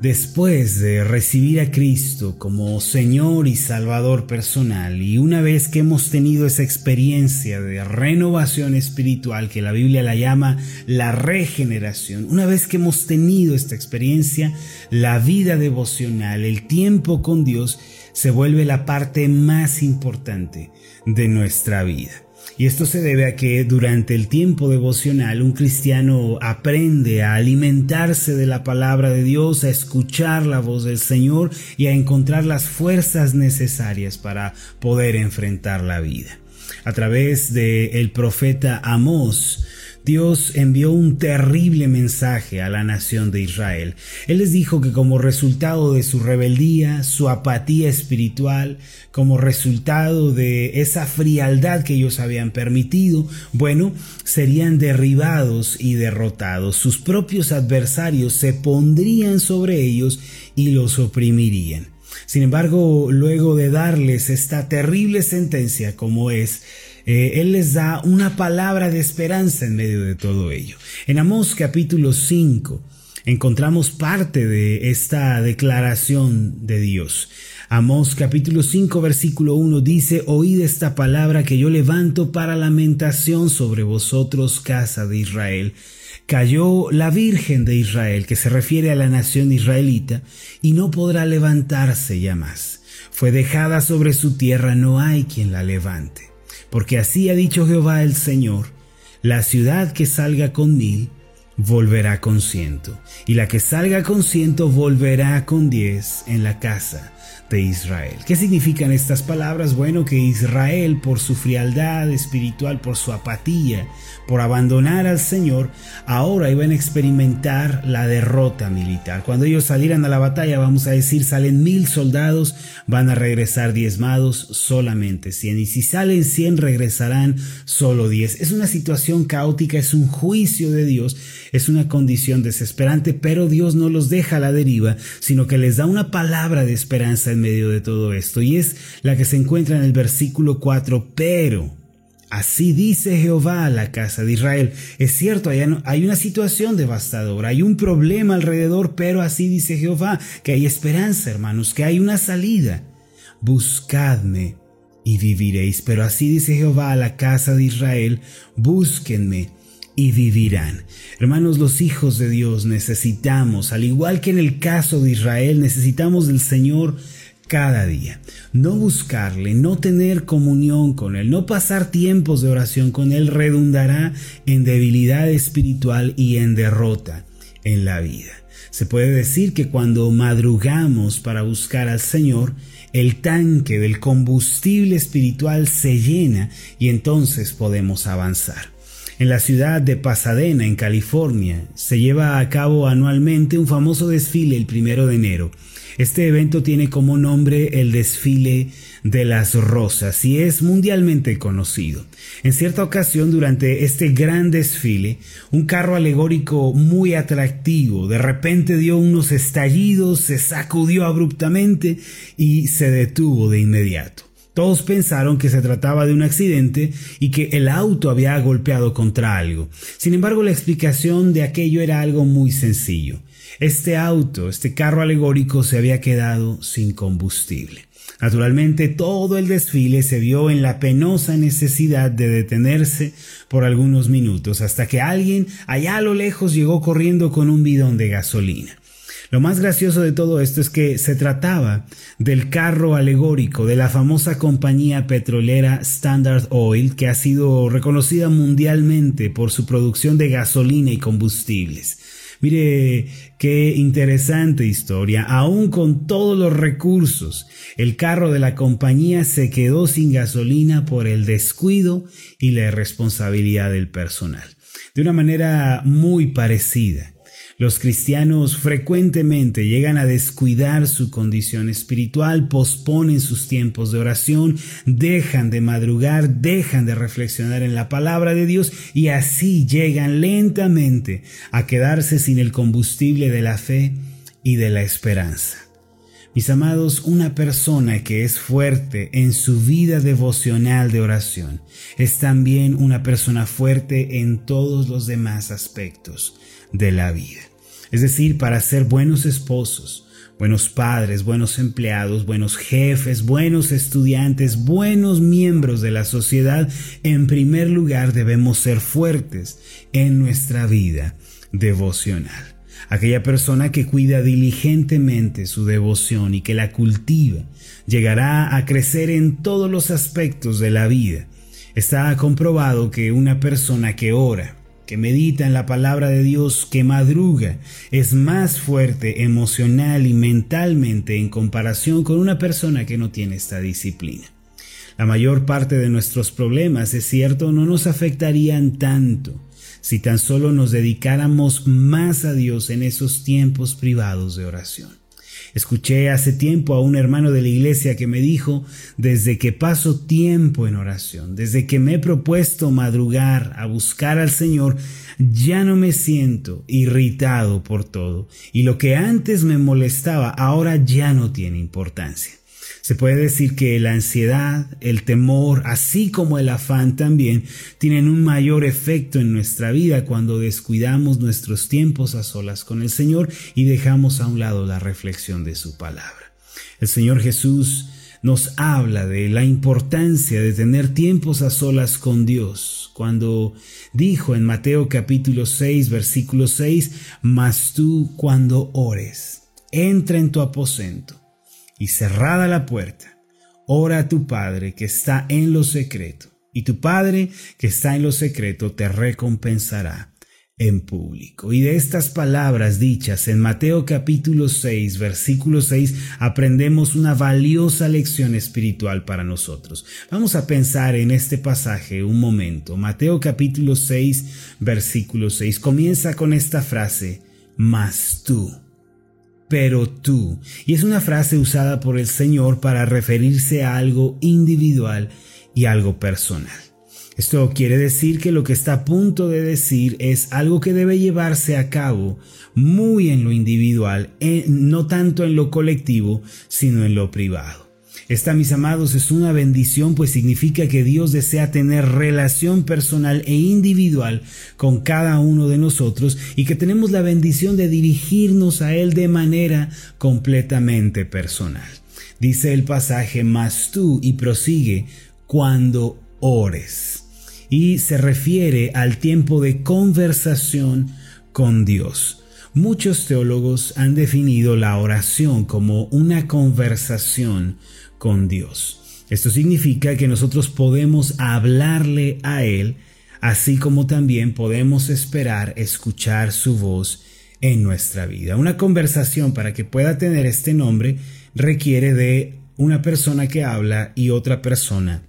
Después de recibir a Cristo como Señor y Salvador personal y una vez que hemos tenido esa experiencia de renovación espiritual que la Biblia la llama la regeneración, una vez que hemos tenido esta experiencia, la vida devocional, el tiempo con Dios, se vuelve la parte más importante de nuestra vida. Y esto se debe a que durante el tiempo devocional un cristiano aprende a alimentarse de la palabra de Dios, a escuchar la voz del Señor y a encontrar las fuerzas necesarias para poder enfrentar la vida. A través del el profeta Amós, Dios envió un terrible mensaje a la nación de Israel. Él les dijo que como resultado de su rebeldía, su apatía espiritual, como resultado de esa frialdad que ellos habían permitido, bueno, serían derribados y derrotados. Sus propios adversarios se pondrían sobre ellos y los oprimirían. Sin embargo, luego de darles esta terrible sentencia como es, eh, Él les da una palabra de esperanza en medio de todo ello. En Amós capítulo 5 encontramos parte de esta declaración de Dios. Amós capítulo 5 versículo 1 dice, Oíd esta palabra que yo levanto para lamentación sobre vosotros, casa de Israel. Cayó la Virgen de Israel, que se refiere a la nación israelita, y no podrá levantarse ya más. Fue dejada sobre su tierra, no hay quien la levante. Porque así ha dicho Jehová el Señor, la ciudad que salga con mil volverá con ciento, y la que salga con ciento volverá con diez en la casa de Israel. ¿Qué significan estas palabras? Bueno, que Israel, por su frialdad espiritual, por su apatía, por abandonar al Señor, ahora iban a experimentar la derrota militar. Cuando ellos salieran a la batalla, vamos a decir, salen mil soldados, van a regresar diezmados solamente cien. Y si salen cien, regresarán solo diez. Es una situación caótica, es un juicio de Dios, es una condición desesperante, pero Dios no los deja a la deriva, sino que les da una palabra de esperanza en medio de todo esto, y es la que se encuentra en el versículo 4, pero Así dice Jehová a la casa de Israel. Es cierto, hay una situación devastadora, hay un problema alrededor, pero así dice Jehová, que hay esperanza, hermanos, que hay una salida. Buscadme y viviréis. Pero así dice Jehová a la casa de Israel, búsquenme y vivirán. Hermanos, los hijos de Dios necesitamos, al igual que en el caso de Israel, necesitamos del Señor cada día. No buscarle, no tener comunión con Él, no pasar tiempos de oración con Él redundará en debilidad espiritual y en derrota en la vida. Se puede decir que cuando madrugamos para buscar al Señor, el tanque del combustible espiritual se llena y entonces podemos avanzar. En la ciudad de Pasadena, en California, se lleva a cabo anualmente un famoso desfile el primero de enero este evento tiene como nombre el desfile de las rosas y es mundialmente conocido. En cierta ocasión durante este gran desfile, un carro alegórico muy atractivo de repente dio unos estallidos, se sacudió abruptamente y se detuvo de inmediato. Todos pensaron que se trataba de un accidente y que el auto había golpeado contra algo. Sin embargo, la explicación de aquello era algo muy sencillo. Este auto, este carro alegórico se había quedado sin combustible. Naturalmente todo el desfile se vio en la penosa necesidad de detenerse por algunos minutos hasta que alguien allá a lo lejos llegó corriendo con un bidón de gasolina. Lo más gracioso de todo esto es que se trataba del carro alegórico de la famosa compañía petrolera Standard Oil que ha sido reconocida mundialmente por su producción de gasolina y combustibles. Mire qué interesante historia. Aún con todos los recursos, el carro de la compañía se quedó sin gasolina por el descuido y la irresponsabilidad del personal. De una manera muy parecida, los cristianos frecuentemente llegan a descuidar su condición espiritual, posponen sus tiempos de oración, dejan de madrugar, dejan de reflexionar en la palabra de Dios y así llegan lentamente a quedarse sin el combustible de la fe y de la esperanza. Mis amados, una persona que es fuerte en su vida devocional de oración es también una persona fuerte en todos los demás aspectos de la vida. es decir, para ser buenos esposos, buenos padres, buenos empleados, buenos jefes, buenos estudiantes, buenos miembros de la sociedad, en primer lugar debemos ser fuertes en nuestra vida devocional. Aquella persona que cuida diligentemente su devoción y que la cultiva, llegará a crecer en todos los aspectos de la vida. Está comprobado que una persona que ora, que medita en la palabra de Dios, que madruga, es más fuerte emocional y mentalmente en comparación con una persona que no tiene esta disciplina. La mayor parte de nuestros problemas, es cierto, no nos afectarían tanto si tan solo nos dedicáramos más a Dios en esos tiempos privados de oración. Escuché hace tiempo a un hermano de la iglesia que me dijo, desde que paso tiempo en oración, desde que me he propuesto madrugar a buscar al Señor, ya no me siento irritado por todo, y lo que antes me molestaba ahora ya no tiene importancia. Se puede decir que la ansiedad, el temor, así como el afán también, tienen un mayor efecto en nuestra vida cuando descuidamos nuestros tiempos a solas con el Señor y dejamos a un lado la reflexión de su palabra. El Señor Jesús nos habla de la importancia de tener tiempos a solas con Dios, cuando dijo en Mateo capítulo 6, versículo 6, Mas tú cuando ores, entra en tu aposento y cerrada la puerta, ora a tu Padre que está en lo secreto, y tu Padre que está en lo secreto te recompensará en público. Y de estas palabras dichas en Mateo capítulo 6, versículo 6, aprendemos una valiosa lección espiritual para nosotros. Vamos a pensar en este pasaje un momento. Mateo capítulo 6, versículo 6 comienza con esta frase, mas tú pero tú. Y es una frase usada por el Señor para referirse a algo individual y algo personal. Esto quiere decir que lo que está a punto de decir es algo que debe llevarse a cabo muy en lo individual, no tanto en lo colectivo, sino en lo privado. Esta, mis amados, es una bendición, pues significa que Dios desea tener relación personal e individual con cada uno de nosotros y que tenemos la bendición de dirigirnos a Él de manera completamente personal. Dice el pasaje, más tú y prosigue cuando ores. Y se refiere al tiempo de conversación con Dios. Muchos teólogos han definido la oración como una conversación con Dios. Esto significa que nosotros podemos hablarle a Él, así como también podemos esperar escuchar su voz en nuestra vida. Una conversación para que pueda tener este nombre requiere de una persona que habla y otra persona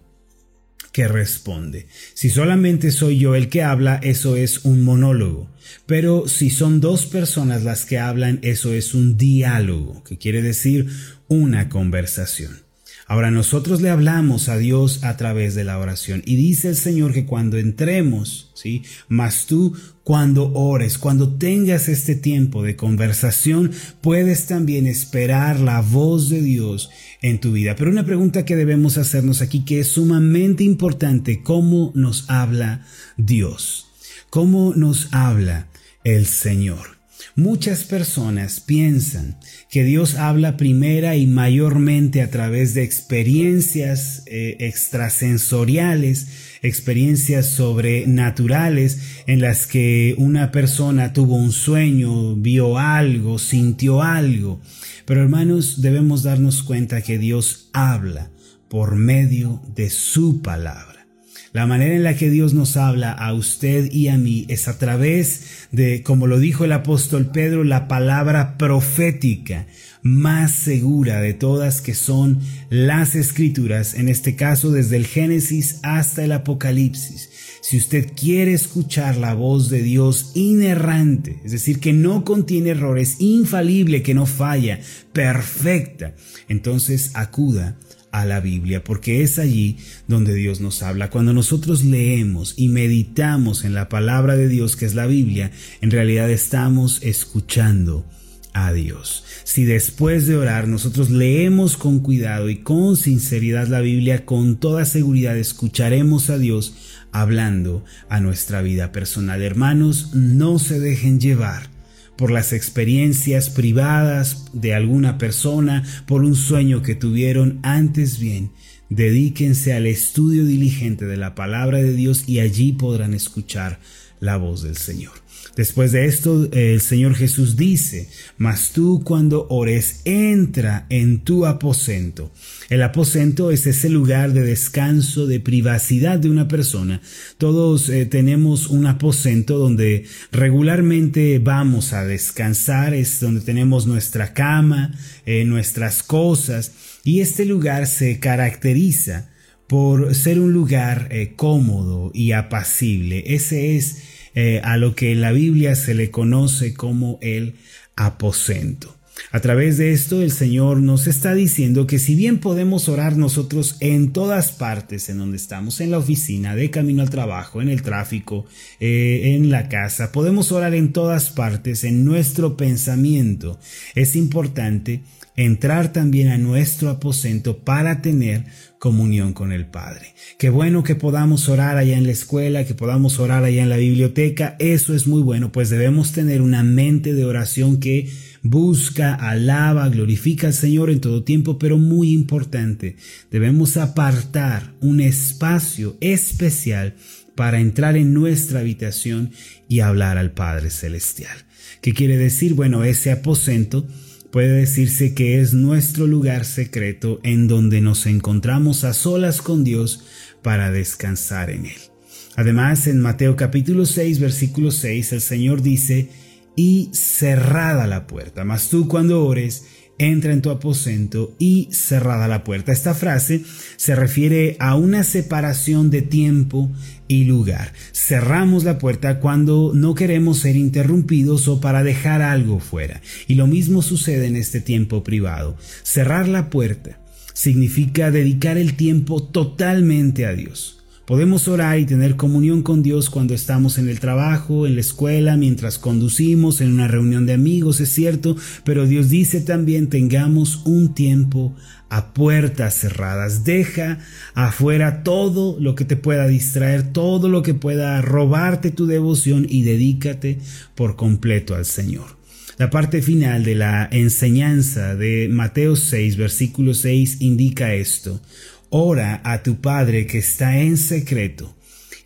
que responde. Si solamente soy yo el que habla, eso es un monólogo. Pero si son dos personas las que hablan, eso es un diálogo, que quiere decir una conversación. Ahora nosotros le hablamos a Dios a través de la oración y dice el Señor que cuando entremos, ¿sí? Mas tú cuando ores, cuando tengas este tiempo de conversación, puedes también esperar la voz de Dios en tu vida. Pero una pregunta que debemos hacernos aquí que es sumamente importante, ¿cómo nos habla Dios? ¿Cómo nos habla el Señor? Muchas personas piensan que Dios habla primera y mayormente a través de experiencias eh, extrasensoriales, experiencias sobrenaturales en las que una persona tuvo un sueño, vio algo, sintió algo. Pero hermanos, debemos darnos cuenta que Dios habla por medio de su palabra. La manera en la que Dios nos habla a usted y a mí es a través de, como lo dijo el apóstol Pedro, la palabra profética más segura de todas que son las escrituras, en este caso desde el Génesis hasta el Apocalipsis. Si usted quiere escuchar la voz de Dios inerrante, es decir, que no contiene errores, infalible, que no falla, perfecta, entonces acuda a la Biblia, porque es allí donde Dios nos habla. Cuando nosotros leemos y meditamos en la palabra de Dios, que es la Biblia, en realidad estamos escuchando a Dios. Si después de orar nosotros leemos con cuidado y con sinceridad la Biblia, con toda seguridad escucharemos a Dios hablando a nuestra vida personal. Hermanos, no se dejen llevar por las experiencias privadas de alguna persona, por un sueño que tuvieron antes bien. Dedíquense al estudio diligente de la palabra de Dios y allí podrán escuchar la voz del Señor. Después de esto, el Señor Jesús dice, mas tú cuando ores, entra en tu aposento. El aposento es ese lugar de descanso, de privacidad de una persona. Todos eh, tenemos un aposento donde regularmente vamos a descansar, es donde tenemos nuestra cama, eh, nuestras cosas, y este lugar se caracteriza por ser un lugar eh, cómodo y apacible. Ese es eh, a lo que en la Biblia se le conoce como el aposento. A través de esto el Señor nos está diciendo que si bien podemos orar nosotros en todas partes en donde estamos, en la oficina, de camino al trabajo, en el tráfico, eh, en la casa, podemos orar en todas partes, en nuestro pensamiento, es importante entrar también a nuestro aposento para tener comunión con el Padre. Qué bueno que podamos orar allá en la escuela, que podamos orar allá en la biblioteca, eso es muy bueno, pues debemos tener una mente de oración que busca, alaba, glorifica al Señor en todo tiempo, pero muy importante, debemos apartar un espacio especial para entrar en nuestra habitación y hablar al Padre Celestial. ¿Qué quiere decir? Bueno, ese aposento puede decirse que es nuestro lugar secreto en donde nos encontramos a solas con Dios para descansar en Él. Además, en Mateo capítulo 6, versículo 6, el Señor dice, y cerrada la puerta, mas tú cuando ores, entra en tu aposento y cerrada la puerta. Esta frase se refiere a una separación de tiempo y lugar. Cerramos la puerta cuando no queremos ser interrumpidos o para dejar algo fuera. Y lo mismo sucede en este tiempo privado. Cerrar la puerta significa dedicar el tiempo totalmente a Dios. Podemos orar y tener comunión con Dios cuando estamos en el trabajo, en la escuela, mientras conducimos, en una reunión de amigos, es cierto, pero Dios dice también tengamos un tiempo a puertas cerradas. Deja afuera todo lo que te pueda distraer, todo lo que pueda robarte tu devoción y dedícate por completo al Señor. La parte final de la enseñanza de Mateo 6, versículo 6 indica esto. Ora a tu Padre que está en secreto,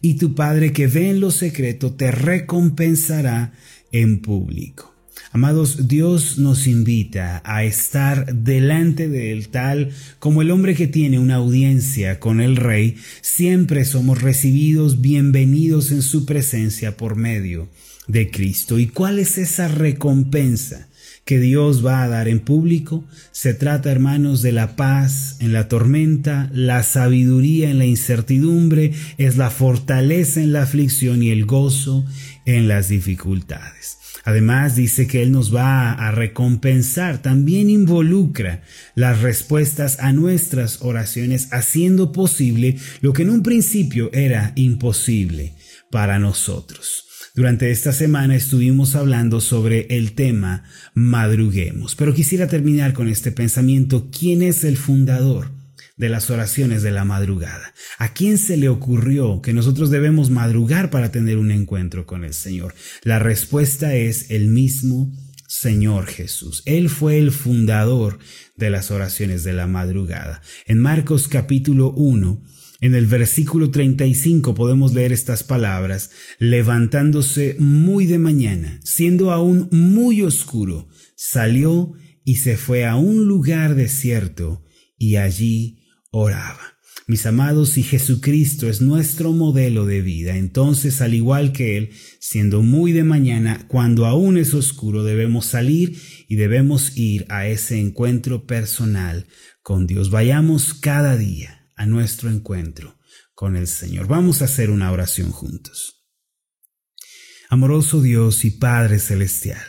y tu Padre que ve en lo secreto te recompensará en público. Amados, Dios nos invita a estar delante de Él tal como el hombre que tiene una audiencia con el Rey, siempre somos recibidos bienvenidos en su presencia por medio de Cristo. ¿Y cuál es esa recompensa? Que Dios va a dar en público. Se trata, hermanos, de la paz en la tormenta, la sabiduría en la incertidumbre, es la fortaleza en la aflicción y el gozo en las dificultades. Además dice que Él nos va a recompensar, también involucra las respuestas a nuestras oraciones, haciendo posible lo que en un principio era imposible para nosotros. Durante esta semana estuvimos hablando sobre el tema madruguemos, pero quisiera terminar con este pensamiento. ¿Quién es el fundador? de las oraciones de la madrugada. ¿A quién se le ocurrió que nosotros debemos madrugar para tener un encuentro con el Señor? La respuesta es el mismo Señor Jesús. Él fue el fundador de las oraciones de la madrugada. En Marcos capítulo 1, en el versículo 35 podemos leer estas palabras, levantándose muy de mañana, siendo aún muy oscuro, salió y se fue a un lugar desierto y allí oraba. Mis amados, si Jesucristo es nuestro modelo de vida, entonces al igual que Él, siendo muy de mañana, cuando aún es oscuro, debemos salir y debemos ir a ese encuentro personal con Dios. Vayamos cada día a nuestro encuentro con el Señor. Vamos a hacer una oración juntos. Amoroso Dios y Padre Celestial,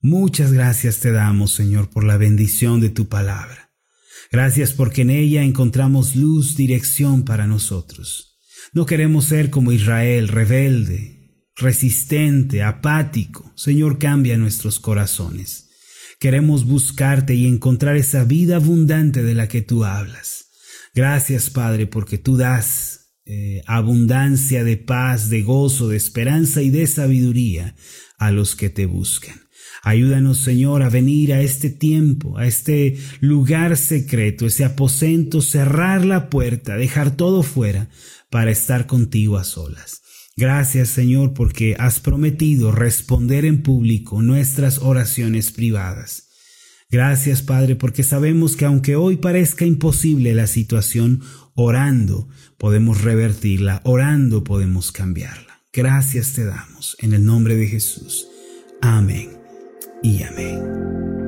muchas gracias te damos, Señor, por la bendición de tu palabra. Gracias porque en ella encontramos luz, dirección para nosotros. No queremos ser como Israel, rebelde, resistente, apático. Señor, cambia nuestros corazones. Queremos buscarte y encontrar esa vida abundante de la que tú hablas. Gracias, Padre, porque tú das eh, abundancia de paz, de gozo, de esperanza y de sabiduría a los que te buscan. Ayúdanos, Señor, a venir a este tiempo, a este lugar secreto, ese aposento, cerrar la puerta, dejar todo fuera para estar contigo a solas. Gracias, Señor, porque has prometido responder en público nuestras oraciones privadas. Gracias, Padre, porque sabemos que aunque hoy parezca imposible la situación, orando podemos revertirla, orando podemos cambiarla. Gracias te damos en el nombre de Jesús. Amén y amén.